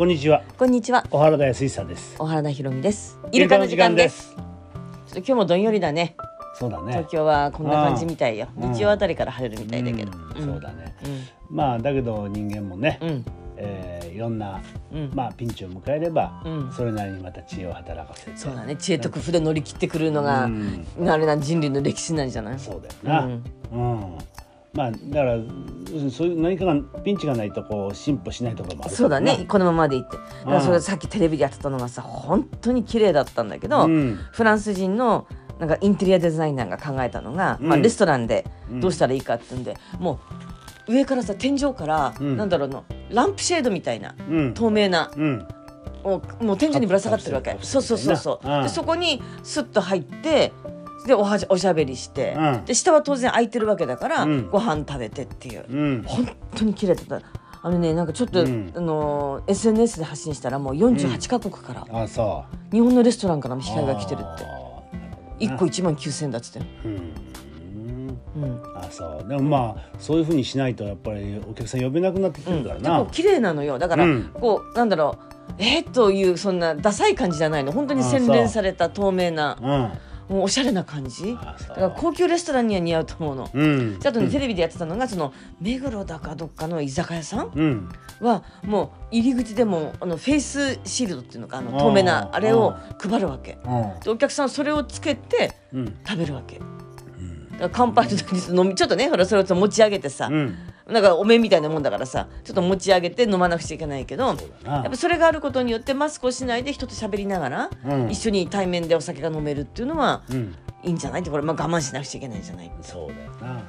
こんにちは。こんにちは。小原田康久です。小原田博美です。イルカの時間です。ちょっと今日もどんよりだね。そうだね。東京はこんな感じみたいよ。うん日曜あたりから晴れるみたいだけど。うん。そうだね。うん。まあだけど人間もね、うん。えーいろんなうん。まあピンチを迎えれば、うん。それなりにまた知恵を働かせて。そうだね。知恵と工夫で乗り切ってくるのがうん。あれな人類の歴史なんじゃない？そうだよな。うん。うん、まあだからうんそういう何かがピンチがないとこう進歩しないところもある。そうだね。なこのままでいって。だからそれさっきテレビでやってたのがさ本当に綺麗だったんだけどうん。フランス人のなんかインテリアデザイナーが考えたのが、まあ、うんレストランでどうしたらいいかってんで、もう上からさ天井から、うん。なんだろうのランプシェードみたいなうん。透明なうん。もう天井にぶら下がってるわけ。そうそうそうそう、うん。でそこにスッと入ってでおはじおしゃべりして、うん。で下は当然空いてるわけだから、うん。ご飯食べてっていう、うん。本当に綺麗だった。あのねなんかちょっと、うん。あの SNS で発信したらもう48カ国から、あそう。日本のレストランからも控えが来てるって。あー。なるほどな1個1万9000円だっつってうん。うん。あそう。でもまあそういうふうにしないとやっぱりお客さん呼べなくなってきてるからな、でこう綺麗なのよ。だから、うん。こうなんだろう。えー、というそんなダサい感じじゃないの。本当に洗練された透明なうんもうおしゃれな感じ。だから高級レストランには似合うと思うの。うん。であとね、テレビでやってたのがその目黒だかどっかの居酒屋さんうん。はもう入り口でもあのフェイスシールドっていうのかあの透明なあれを配るわけ。うんでお客さんはそれをつけてうん。食べるわけだうんから乾杯の時に飲みちょっとねほらそれを持ち上げてさ、うんなんかお面みたいなもんだからさちょっと持ち上げて飲まなくちゃいけないけどやっぱそれがあることによってマスクをしないで人と喋りながら、うん。一緒に対面でお酒が飲めるっていうのはうん。いいんじゃないってこれ、まあ、我慢しなくちゃいけないんじゃない？そうだよな。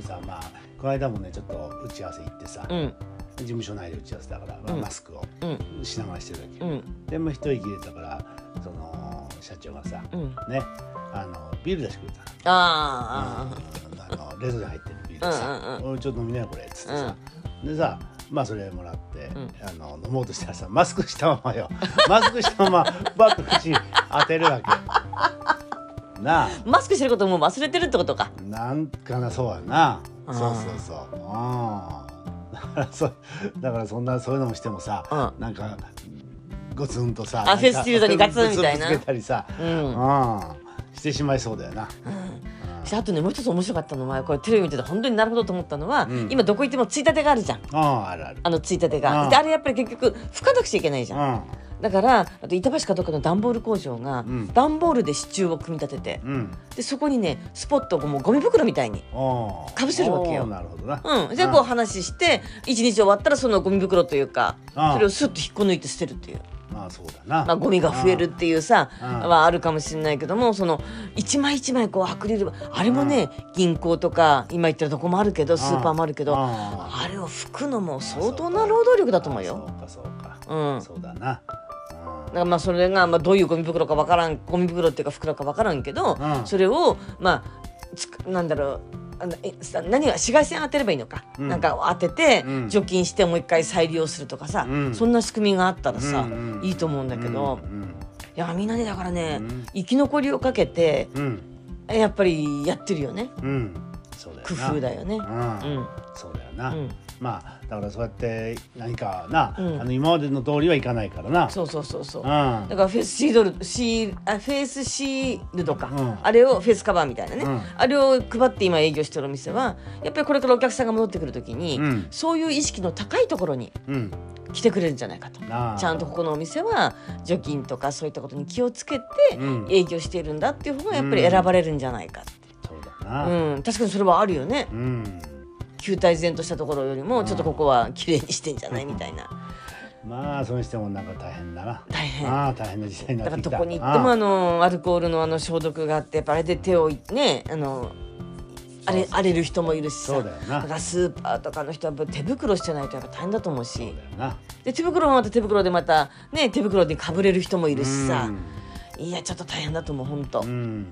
さまあこの間もねちょっと打ち合わせ行ってさ、うん。事務所内で打ち合わせだから、マスクをうん。しながらしてるわけ、うん。でもう一息入れたからその社長がさ、うん。ねあのビール出してくれたの。ああの冷蔵庫に入ってるビールさうんうんうん「俺ちょっと飲みなよこれ」っつってさ、でさまあそれもらって、ん。あの飲もうとしたらさマスクしたままよ。マスクしたままバッと口当てるわけ。なあ。あマスクしてることもう忘れてるってことか。なんかなそうやな。そうそうそう。あだからそだからそんなそういうのもしてもさ、うん。なんかゴツンとさあなんかフェイスシールドにガツンみたいな。ぶつけたりさ、うん。うん。してしまいそうだよな、あとねもう一つ面白かったのはこれテレビ見てて本当になるほどと思ったのは、うん。今どこ行ってもついたてがあるじゃん。あああるある。あのついたてうんがであれやっぱり結局拭かなくちゃいけないじゃん。うん。だからあと板橋かどっかの段ボール工場がうん。段ボールで支柱を組み立ててうん。でそこにねスポットをもうゴミ袋みたいにかぶせるわけよ。なるほどな。うん、でこう話して一日終わったらそのゴミ袋というかうんそれをスッと引っこ抜いて捨てるっていう、まあそうだな。まあ、ゴミが増えるっていうさうん。はあるかもしれないけどもその一枚一枚こうアクリルあれもね銀行とか今言ったとこもあるけどスーパーもあるけどああれを拭くのも相当な労働力だと思うよ。そうかそうか、うん。そうだな。だからまあそれがまあどういうゴミ袋かわからんゴミ袋っていうか袋かわからんけど、うん。それをまあつくなんだろうあのえさ何が紫外線当てればいいのか、うん。なんか当てて、うん。除菌してもう一回再利用するとかさ、うん。そんな仕組みがあったらさ、うんうんいいと思うんだけど、うんいやみんなねだからね、うん。生き残りをかけてうん。やっぱりやってるよね。工な。夫だよね。ううんん。そうだよな、うんまあだからそうやって何かな、うん。あの今までの通りはいかないからな。そうそうそうそう。うん。だからフェイスシードルシーあフェイスシールドか、うん。あれをフェイスカバーみたいなね、うん。あれを配って今営業してるお店はやっぱりこれからお客さんが戻ってくる時に、うん。そういう意識の高いところにうん。来てくれるんじゃないかと。ちゃんとここのお店は除菌とかそういったことに気をつけてうん。営業しているんだっていう方がやっぱり選ばれるんじゃないかって、そうだな。うん。確かにそれはあるよね。うん旧態然としたところよりもちょっとここは綺麗にしてんじゃないみたいな。まあそれにしてもなんか大変だな。大変。ああ大変な時代になだからってきた。どこに行ってもああ。のアルコールのあの消毒があってあれで手をねあのあれ荒れる人もいるしさ。そうだよな。だからスーパーとかの人は手袋してないとやっぱ大変だと思うそうしだよな。で手袋もまた手袋でまたね手袋にかぶれる人もいるしさ。うん。いやちょっと大変だと思う本当、うん。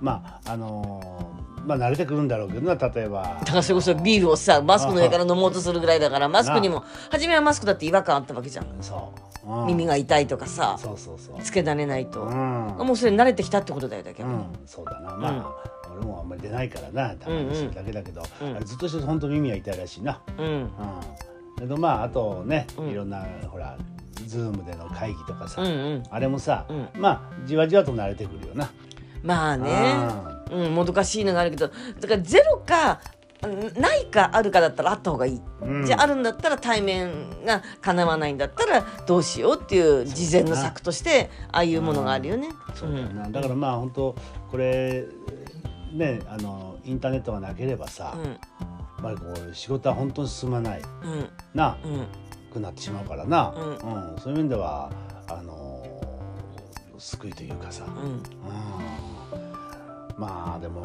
まああのーまあ慣れてくるんだろうけどな例えば。だからそれこそビールをさマスクの上から飲もうとするぐらいだからマスクにも初めはマスクだって違和感あったわけじゃん。そう、うん。耳が痛いとかさそうそうそうつけられないと、うん。もうそれ慣れてきたってことだよだけど、うん、そうだな。まあ、俺もあんまり出ないからなたまにするだけだけど、うん。あれずっとしてると本当耳は痛いらしいな、うん。うん、けどまああとね、うん。いろんなほらズームでの会議とかさ、うんうん。あれもさ、うん。まあじわじわと慣れてくるよな。まあね。あうんもどかしいのがあるけどだからゼロかうんないかあるかだったらあった方がいい、うん。じゃああるんだったら対面が叶わないんだったらどうしようっていう事前の策としてああいうものがあるよね。そうだよな、だからまあ本当これねあのインターネットがなければさ、うん。やっぱりこう仕事は本当に進まない。うん。なうん。くなってしまうからな、ううん。そういう面ではあの救いというかさ、うん。うんまあでも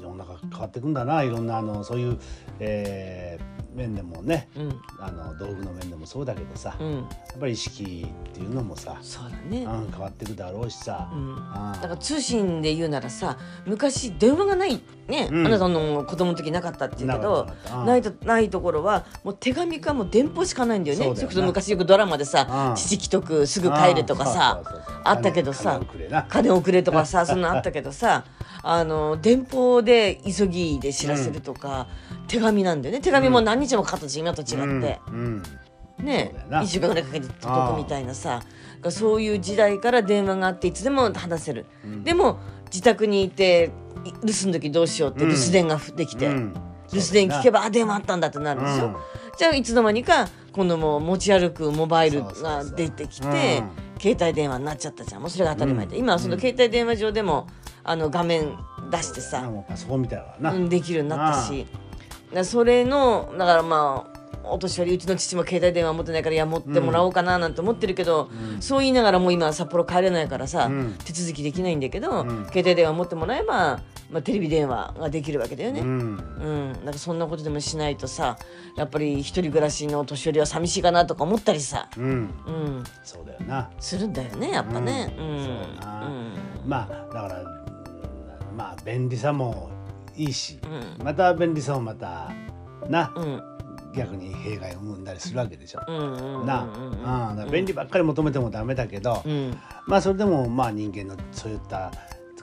世の中変わっていくんだないろんなあのそういう、えー面でもねうん。あの道具の面でもそうだけどさ、やうん。っぱり意識っていうのもさ、そうだね。うん、変わっていくだろうしさ、うん。あだから通信で言うならさ昔電話がないね、うん。あなたの子供の時なかったって言うけどないとないところはもう手紙かもう電報しかないんだよね。それこそ昔よくドラマでさうん。父既得すぐ帰れとかさあったけどさ金金をくれとかさ そんなのあったけどさあの電報で急ぎで知らせるとか、手紙なんだよね。手紙も何日もかかったし今と違って、うんうん。ねそうだよな。1週間ぐらいかけて届くみたいなさがそういう時代から電話があっていつでも話せる、うん。でも自宅にいてい留守の時どうしようってうん。留守電ができて、うん。留守電聞けばばあ電話あったんだってなるでしょ、うん。じゃあいつの間にか今度もう持ち歩くモバイルが出てきてうん携帯電話になっちゃったじゃん。もうそれが当たり前で、うん。今はその携帯電話上でもあの画面出してさ、パソコンみたいだな、うん、できるようになったしそれのだからまあお年寄りうちの父も携帯電話持ってないからいや持ってもらおうかななんて思ってるけど、そう言いながらもう今札幌帰れないからさ、うん。手続きできないんだけど、うん。携帯電話持ってもらえば、まあ、テレビ電話ができるわけだよね。うん。うん、なんかそんなことでもしないとさやっぱり一人暮らしのお年寄りは寂しいかなとか思ったりさ、うん。うん、そうだよな。するんだよねやっぱね。ううん。まあだからうんまあ便利さもいいし、うん。また便利さもまたな、うん。逆に弊害を生んだりするわけでしょ、うんうん便利ばっかり求めてもダメだけど、うん。まあそれでもまあ人間のそういった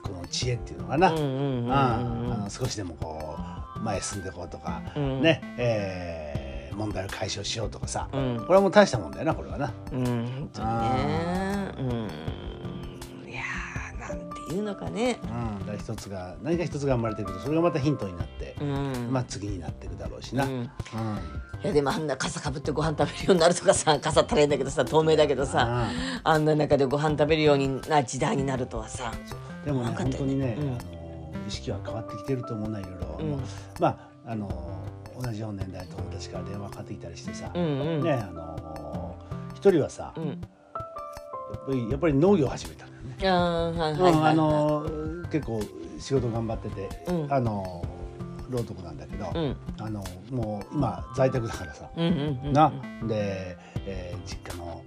この知恵っていうのかな、あの少しでもこう前へ進んでいこうとか、うん。ね、えー問題を解消しようとかさ、うん。これはもう大したもんだよなこれはな。うん。本当にねいうのかね。うん、だ一つが何か一つが生まれてくるとそれがまたヒントになって、うん。まあ次になっていくだろうしな。ううん。んいやでもあんな傘かぶってご飯食べるようになるとかさ 傘足れんだけどさ透明だけどさあんな中でご飯食べるようにな時代になるとはさでもねなんかね。本当にね、うん。あの意識は変わってきてると思うないろいろ、うん。まああの同じような年代の友達から電話かかってきたりしてさ、うんうん。ねあの一人はさ、うんやっぱり農業を始めたんだよね。あーはいはいうんあはいの結構仕事頑張ってて、うん。あの労働なんだけど、うん。あのもう今在宅だからさ、うんうんうんな。で、えー実家の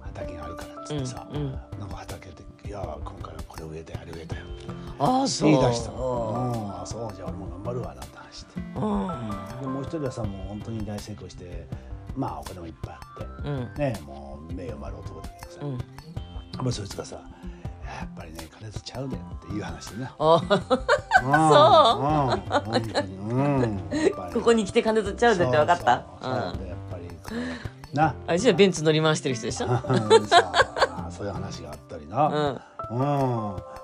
畑があるからっつってさ、うんうん。なんか畑で「いや今回はこれ植えたよあれ植えたよ」ああそう。言い出したの「うんあそうじゃあ俺も頑張るわ」なんて話して、うん。でもう一人はさもう本当に大成功してまあお金もいっぱいあって。うん。ねもう名誉もある男だけどさ、うん。まあそいつがさ「やっぱりね金とちゃうで」っていう話でな。あうここに来て金取っちゃうでって分かった？やっぱりこうなあれじゃあベンツ乗り回してる人でしょそう。いう話があったりうな、ん。うん。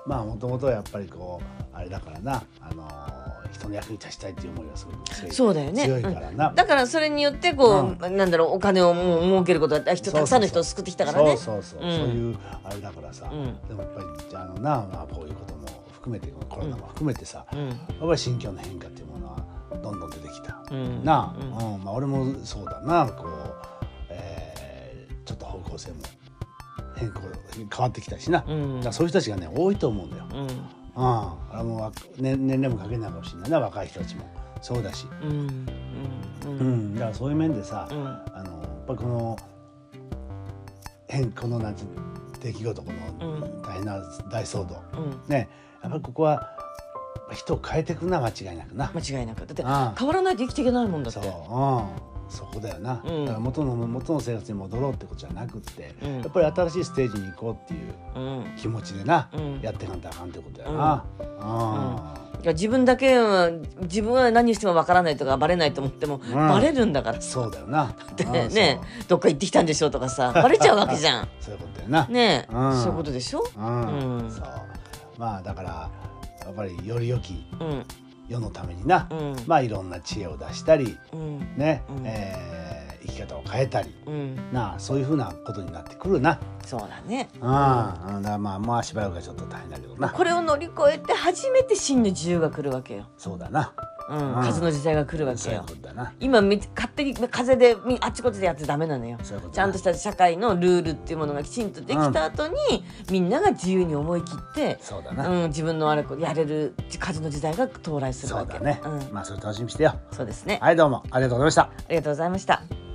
まあもともとやっぱりこうあれだからな、あの人の役に立ちたいっていう思いがすごく強い。そうだよね。強いからな、だからそれによってこう、なんだろうお金をもう儲けることだ人たくさんの人を救ってきたからね。そうそうそう、うん。そういうあれだからさ、うん。でもやっぱりあのな、まあ、こういうことも含めてコロナも含めてさ、うん。やっぱり心境の変化っていうものはどんどん出てきた。うん。なあ、うん。うん。まあ、俺もそうだな。こう、えーちょっと方向性も変更変わってきたしな、うん。そういう人たちがね多いと思うんだよ。うんうん、あれもわ、ね、年齢もかけないかもしれないな若い人たちも。そうだし、うんうんううん。ん、だからそういう面でさ、うん。あのやっぱりこの変このなんて出来事このうん。大変な大騒動、うん。ね。やっぱりここは人を変えていくな間違いなくな。間違いなく。だって変わらないと生きていけないもんだって。そう、うん、そこだよな、うん。だから元の元の生活に戻ろうってことじゃなくって、うん。やっぱり新しいステージに行こうっていううん。気持ちでな、うん。やっていかんとあかんってことやな、あいや自分だけは自分は何してもわからないとかバレないと思っても、バレるんだから。さそうだよな。でああねどっか行ってきたんでしょとかさバレちゃうわけじゃん。そういうことやな。ねうん。そういうことでしょ？うん。うん。そう。まあだからやっぱりより良きうん世のためにな、うん。まあいろんな知恵を出したりうん。ね、うん。えー生き方を変えたり。うん。なあそういうふうなことになってくるな。そうだね。うん、うん、だまあまあしばらくはちょっと大変だけどな。これを乗り越えて初めて真の自由が来るわけよ、そうだな。うん。うん。風の時代が来るわけよ。今め勝手に風でみあっちこっちでやってダメなのよちゃんとした社会のルールっていうものがきちんとできた後に、みんなが自由に思い切って、そうだな。うん、自分のあれこやれる風の時代が到来するわけそうだね。うん、まあそれ楽しみにしてよ。そうですね、はいどうもありがとうございました。ありがとうございました